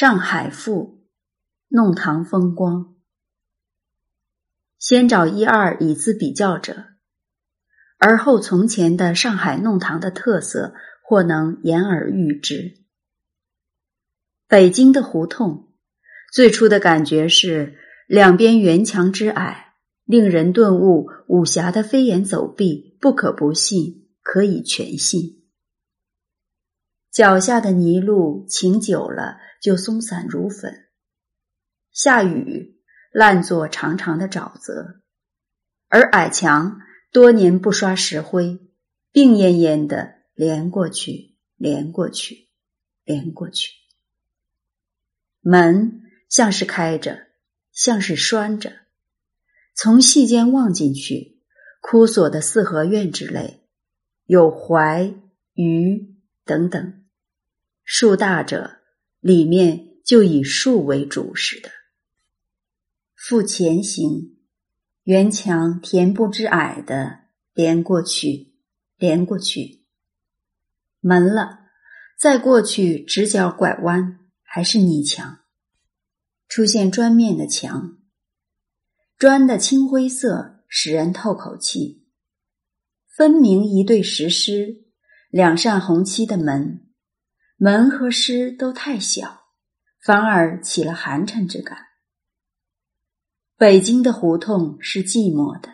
上海赋，弄堂风光。先找一二以资比较者，而后从前的上海弄堂的特色，或能言而喻之。北京的胡同，最初的感觉是两边圆墙之矮，令人顿悟武侠的飞檐走壁不可不信，可以全信。脚下的泥路擎久了。就松散如粉，下雨烂作长长的沼泽，而矮墙多年不刷石灰，病恹恹的连过去，连过去，连过去。门像是开着，像是拴着，从隙间望进去，枯锁的四合院之类，有槐、榆等等，树大者。里面就以树为主似的。复前行，圆墙田不知矮的连过去，连过去。门了，再过去直角拐弯，还是泥墙。出现砖面的墙，砖的青灰色使人透口气。分明一对石狮，两扇红漆的门。门和诗都太小，反而起了寒碜之感。北京的胡同是寂寞的，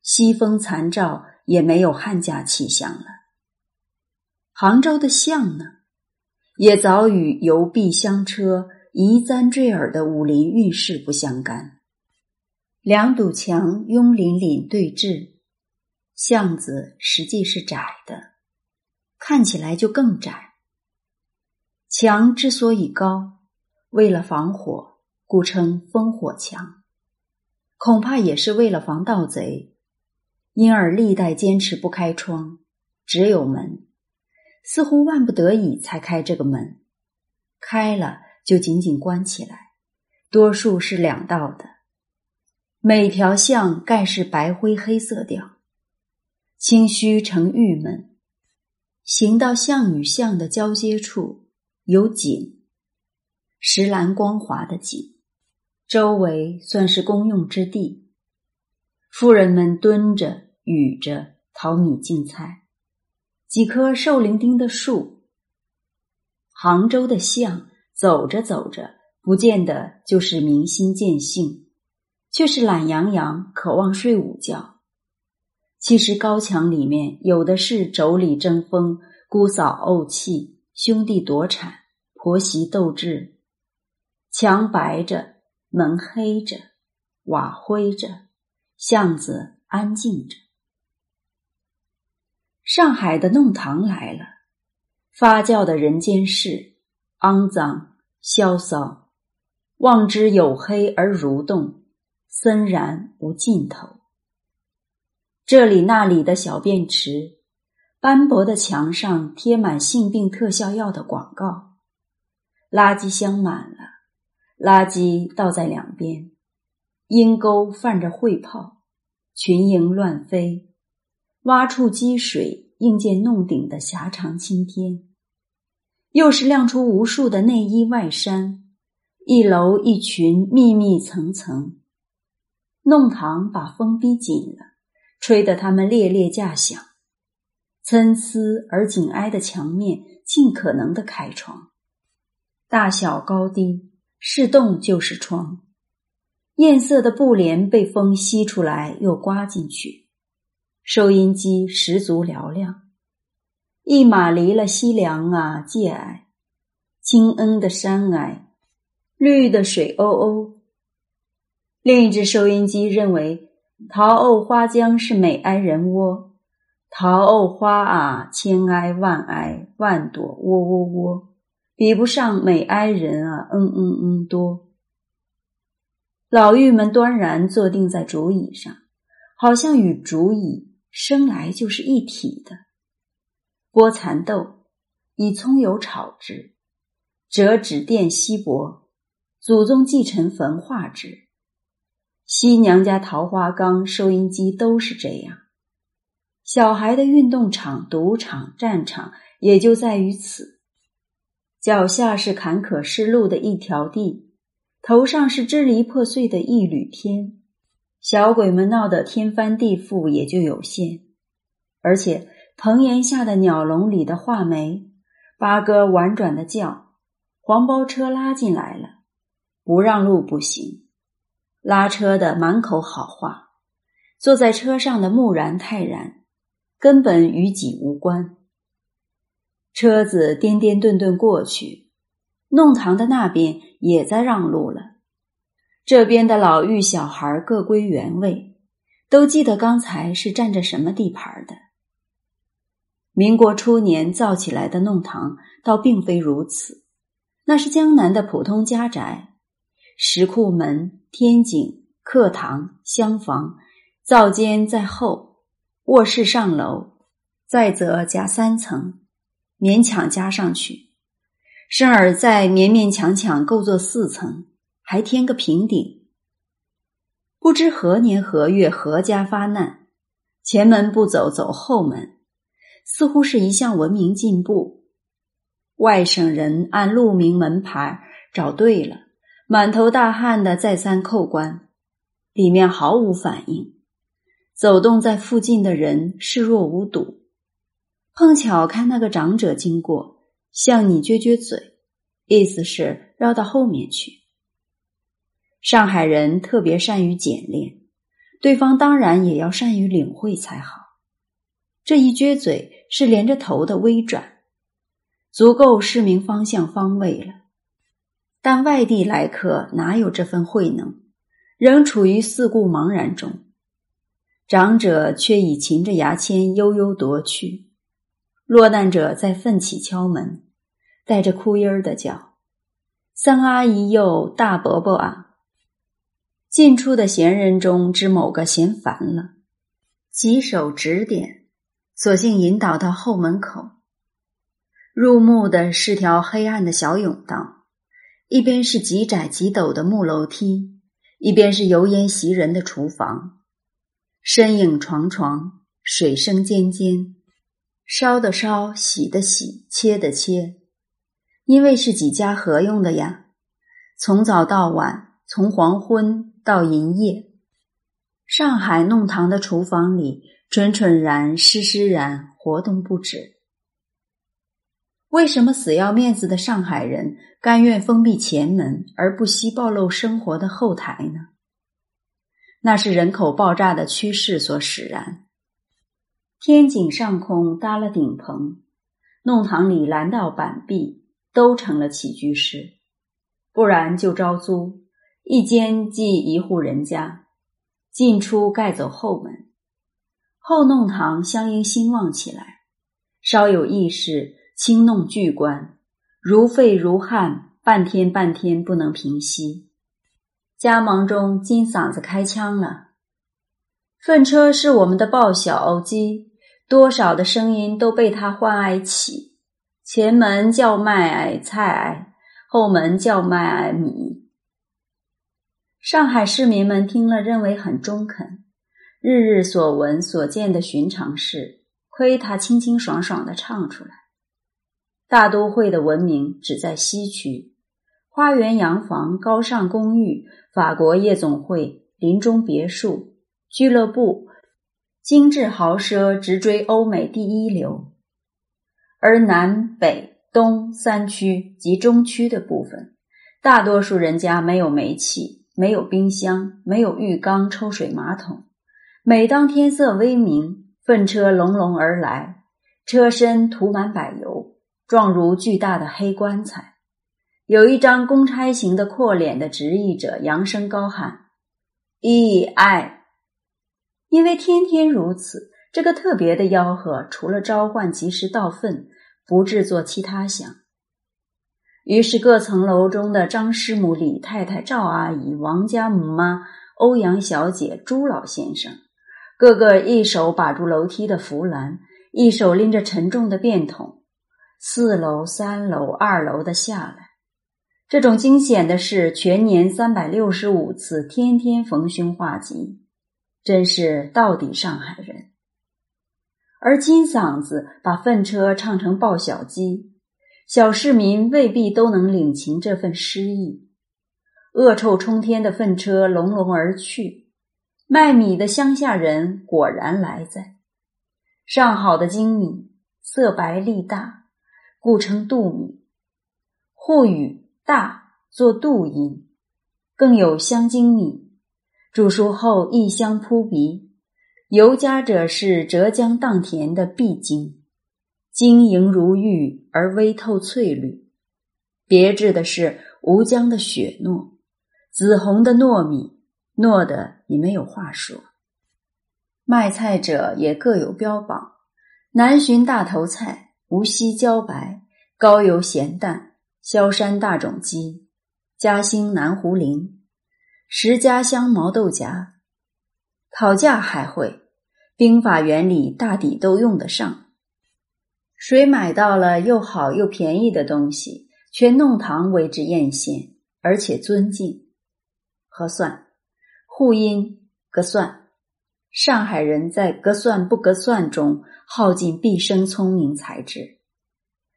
西风残照，也没有汉家气象了。杭州的巷呢，也早与游壁香车、移簪坠耳的武林韵事不相干。两堵墙拥邻邻对峙，巷子实际是窄的，看起来就更窄。墙之所以高，为了防火，故称烽火墙。恐怕也是为了防盗贼，因而历代坚持不开窗，只有门，似乎万不得已才开这个门。开了就紧紧关起来，多数是两道的。每条巷盖是白灰黑色调，清虚成郁闷。行到巷与巷的交接处。有井，石栏光滑的井，周围算是公用之地。妇人们蹲着、雨着淘米进菜。几棵瘦伶仃的树。杭州的巷，走着走着，不见得就是明心见性，却是懒洋洋，渴望睡午觉。其实高墙里面有的是妯娌争锋，姑嫂怄气。兄弟夺产，婆媳斗智，墙白着，门黑着，瓦灰着，巷子安静着。上海的弄堂来了，发酵的人间事，肮脏萧骚，望之黝黑而蠕动，森然无尽头。这里那里的小便池。斑驳的墙上贴满性病特效药的广告，垃圾箱满了，垃圾倒在两边，阴沟泛着秽泡，群蝇乱飞，挖处积水映见弄顶的狭长青天，又是亮出无数的内衣外衫，一楼一群密密层层，弄堂把风逼紧了，吹得他们猎猎架响。参差而紧挨的墙面，尽可能的开窗，大小高低，是洞就是窗。艳色的布帘被风吸出来，又刮进去。收音机十足嘹亮，一马离了西凉啊，界矮，青恩的山矮，绿的水欧欧。另一只收音机认为桃藕花江是美哀人窝。桃藕花啊，千哀万哀万朵，窝窝窝，比不上美哀人啊，嗯嗯嗯多。老妪们端然坐定在竹椅上，好像与竹椅生来就是一体的。剥蚕豆，以葱油炒之；折纸垫锡箔，祖宗继承焚化之。西娘家桃花缸、收音机都是这样。小孩的运动场、赌场、战场也就在于此。脚下是坎坷失路的一条地，头上是支离破碎的一缕天。小鬼们闹得天翻地覆也就有限，而且棚檐下的鸟笼里的画眉，八哥婉转的叫，黄包车拉进来了，不让路不行。拉车的满口好话，坐在车上的木然泰然，根本与己无关。车子颠颠顿顿过去，弄堂的那边也在让路了。这边的老妪小孩各归原位，都记得刚才是占着什么地盘的。民国初年造起来的弄堂倒并非如此，那是江南的普通家宅，石库门、天井、课堂、厢房，灶间在后，卧室上楼，再则加三层，勉强加上去，生儿再勉勉强强够做四层。还添个平顶，不知何年何月何家发难，前门不走走后门，似乎是一项文明进步。外省人按路名门牌找对了，满头大汗的再三叩关，里面毫无反应。走动在附近的人视若无睹，碰巧看那个长者经过，向你撅撅嘴，意思是绕到后面去。上海人特别善于简练，对方当然也要善于领会才好。这一撅嘴是连着头的微转，足够示明方向方位了。但外地来客哪有这份慧能，仍处于四顾茫然中。长者却已噙着牙签悠悠踱去，落难者在奋起敲门，带着哭音儿的叫：“三阿姨哟，大伯伯啊！”进出的闲人中之某个嫌烦了，几手指点，索性引导到后门口。入目的是条黑暗的小甬道，一边是极窄极陡的木楼梯，一边是油烟袭人的厨房。身影幢幢，水声尖尖，烧的烧，洗的洗，切的切，因为是几家合用的呀。从早到晚，从黄昏。到营业，上海弄堂的厨房里，蠢蠢然、湿湿然，活动不止。为什么死要面子的上海人甘愿封闭前门，而不惜暴露生活的后台呢？那是人口爆炸的趋势所使然。天井上空搭了顶棚，弄堂里拦道板壁都成了起居室，不然就招租。一间即一户人家，进出盖走后门，后弄堂相应兴旺起来。稍有意识，轻弄巨官，如沸如汗，半天半天不能平息。家忙中，金嗓子开腔了：“粪车是我们的报晓机，多少的声音都被他唤爱起。前门叫卖矮菜，后门叫卖矮米。”上海市民们听了，认为很中肯。日日所闻所见的寻常事，亏他清清爽爽的唱出来。大都会的文明只在西区，花园洋房、高尚公寓、法国夜总会、林中别墅、俱乐部、精致豪奢，直追欧美第一流。而南北东三区及中区的部分，大多数人家没有煤气。没有冰箱，没有浴缸、抽水马桶。每当天色微明，粪车隆隆而来，车身涂满柏油，状如巨大的黑棺材。有一张公差型的阔脸的执役者扬声高喊：“咦爱！”因为天天如此，这个特别的吆喝，除了召唤及时倒粪，不制作其他响。于是，各层楼中的张师母、李太太、赵阿姨、王家母妈、欧阳小姐、朱老先生，个个一手把住楼梯的扶栏，一手拎着沉重的便桶，四楼、三楼、二楼的下来。这种惊险的事，全年三百六十五次，天天逢凶化吉，真是到底上海人。而金嗓子把粪车唱成报晓机。小市民未必都能领情这份诗意。恶臭冲天的粪车隆隆而去，卖米的乡下人果然来在。上好的精米，色白粒大，故称杜米。沪语“大”作杜音，更有香精米，煮熟后异香扑鼻。尤佳者是浙江荡田的碧精，晶莹如玉而微透翠绿。别致的是吴江的雪糯，紫红的糯米，糯的你没有话说。卖菜者也各有标榜：南浔大头菜、无锡茭白、高邮咸蛋、萧山大种鸡、嘉兴南湖菱、石家乡毛豆荚。讨价还会，兵法原理大抵都用得上。谁买到了又好又便宜的东西，却弄堂为之艳羡，而且尊敬。合算，互音合算。上海人在“隔算不隔算”中耗尽毕生聪明才智，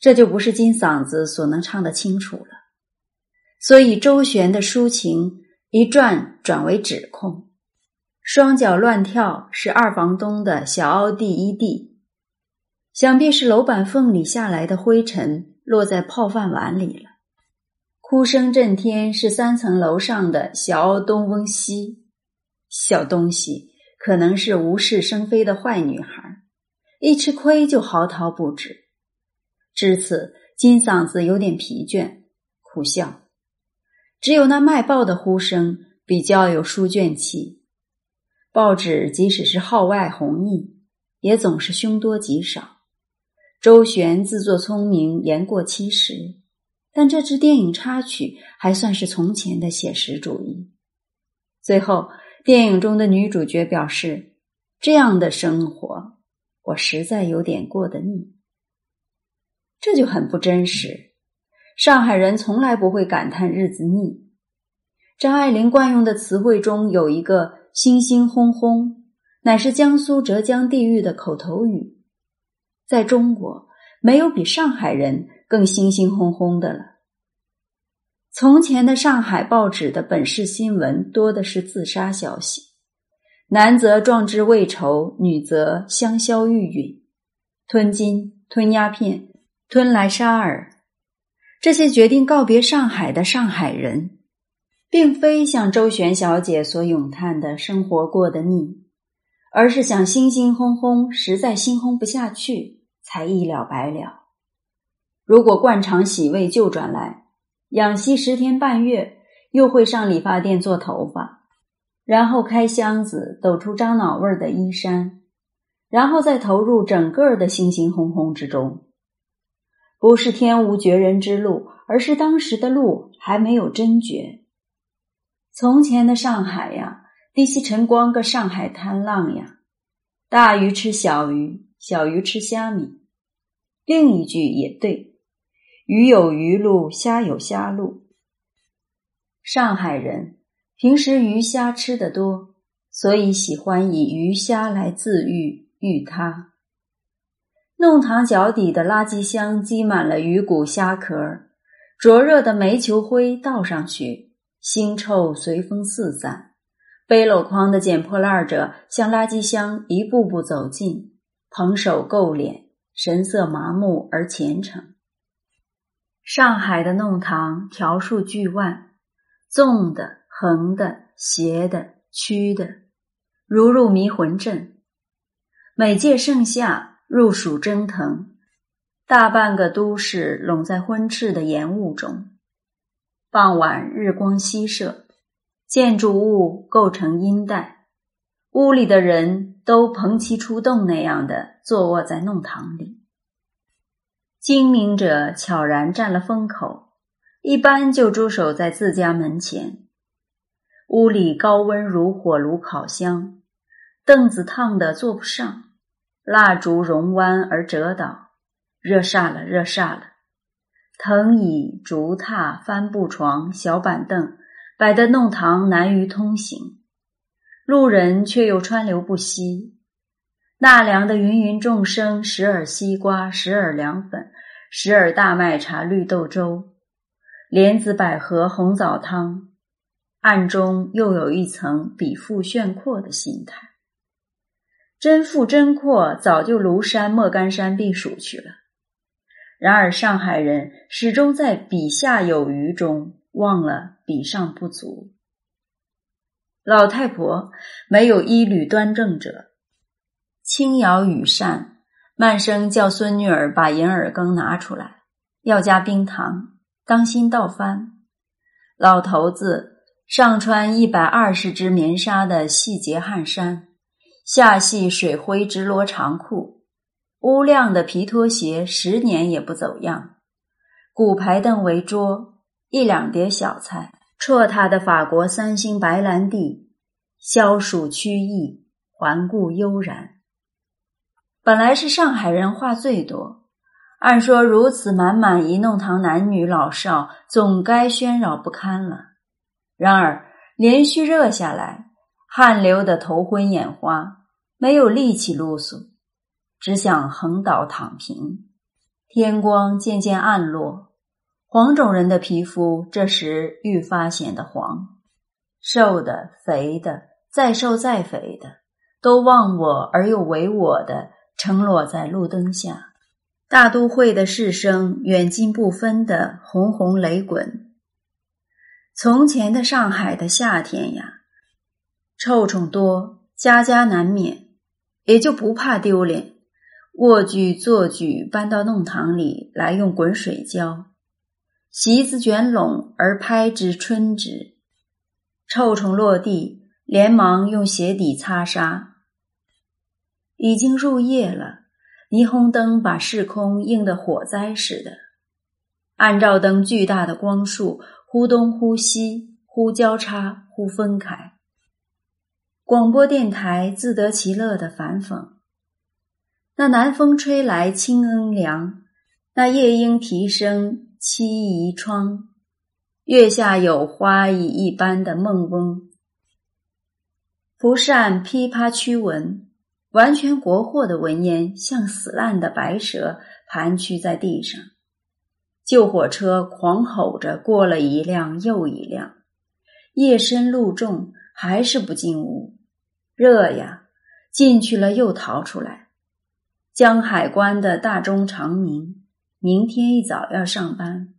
这就不是金嗓子所能唱得清楚了。所以周旋的抒情一转转为指控，双脚乱跳是二房东的小凹弟一弟，想必是楼板缝里下来的灰尘落在泡饭碗里了。哭声震天是三层楼上的小东翁西，小东西。可能是无事生非的坏女孩，一吃亏就嚎啕不止。至此，金嗓子有点疲倦，苦笑。只有那卖报的呼声比较有书卷气。报纸即使是号外红印，也总是凶多吉少。周旋自作聪明，言过其实，但这支电影插曲还算是从前的写实主义。最后。电影中的女主角表示：“这样的生活，我实在有点过得腻。”这就很不真实。上海人从来不会感叹日子腻。张爱玲惯用的词汇中有一个“星星轰轰”，乃是江苏浙江地域的口头语。在中国，没有比上海人更星星轰轰的了。从前的上海报纸的本市新闻多的是自杀消息，男则壮志未酬，女则香消玉殒，吞金、吞鸦片、吞来沙尔，这些决定告别上海的上海人，并非像周璇小姐所咏叹的生活过得腻，而是想心心轰轰，实在心轰不下去，才一了百了。如果惯常洗胃就转来。养息十天半月，又会上理发店做头发，然后开箱子抖出樟脑味儿的衣衫，然后再投入整个的猩猩轰轰之中。不是天无绝人之路，而是当时的路还没有真绝。从前的上海呀，地吸晨光个上海滩浪呀，大鱼吃小鱼，小鱼吃虾米。另一句也对。鱼有鱼路，虾有虾路。上海人平时鱼虾吃得多，所以喜欢以鱼虾来自喻喻他。弄堂脚底的垃圾箱积满了鱼骨虾壳，灼热的煤球灰倒上去，腥臭随风四散。背篓筐的捡破烂者向垃圾箱一步步走近，捧手够脸，神色麻木而虔诚。上海的弄堂条数巨万，纵的、横的、斜的、曲的，如入迷魂阵。每届盛夏，入暑蒸腾，大半个都市笼在昏赤的烟雾中。傍晚，日光西射，建筑物构成阴带，屋里的人都蓬其出洞那样的坐卧在弄堂里。精明者悄然占了风口，一般就驻守在自家门前。屋里高温如火炉烤箱，凳子烫得坐不上，蜡烛熔弯而折倒，热煞了，热煞了。藤椅、竹榻、帆布床、小板凳摆得弄堂难于通行，路人却又川流不息。纳凉的芸芸众生，时而西瓜，时而凉粉。十耳大麦茶绿豆粥，莲子百合红枣汤，暗中又有一层比富炫阔的心态。真富真阔，早就庐山莫干山避暑去了。然而上海人始终在比下有余中忘了比上不足。老太婆没有一缕端正者，轻摇羽扇。曼生叫孙女儿把银耳羹拿出来，要加冰糖，当心倒翻。老头子上穿一百二十只棉纱的细节汗衫，下系水灰直罗长裤，乌亮的皮拖鞋十年也不走样。古牌凳为桌，一两碟小菜，绰他的法国三星白兰地，消暑驱疫，环顾悠然。本来是上海人话最多，按说如此满满一弄堂男女老少，总该喧扰不堪了。然而连续热下来，汗流的头昏眼花，没有力气撸嗦，只想横倒躺平。天光渐渐暗落，黄种人的皮肤这时愈发显得黄，瘦的、肥的、再瘦再肥的，都忘我而又唯我的。承落在路灯下，大都会的市声远近不分的轰轰雷滚。从前的上海的夏天呀，臭虫多，家家难免，也就不怕丢脸，卧具坐具搬到弄堂里来用滚水浇，席子卷拢而拍之春之，臭虫落地，连忙用鞋底擦沙。已经入夜了，霓虹灯把视空映得火灾似的。按照灯巨大的光束，忽东忽西，忽交叉，忽分开。广播电台自得其乐的反讽：那南风吹来清恩凉，那夜莺啼声凄宜窗，月下有花蚁一般的梦翁，蒲扇噼啪驱蚊。完全国货的文烟，像死烂的白蛇盘踞在地上。救火车狂吼着过了一辆又一辆，夜深路重，还是不进屋。热呀，进去了又逃出来。江海关的大钟长鸣，明天一早要上班。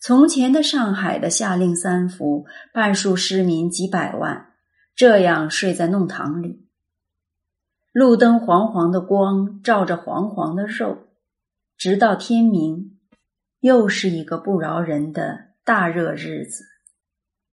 从前的上海的夏令三伏，半数市民几百万，这样睡在弄堂里。路灯黄黄的光照着黄黄的肉，直到天明，又是一个不饶人的大热日子。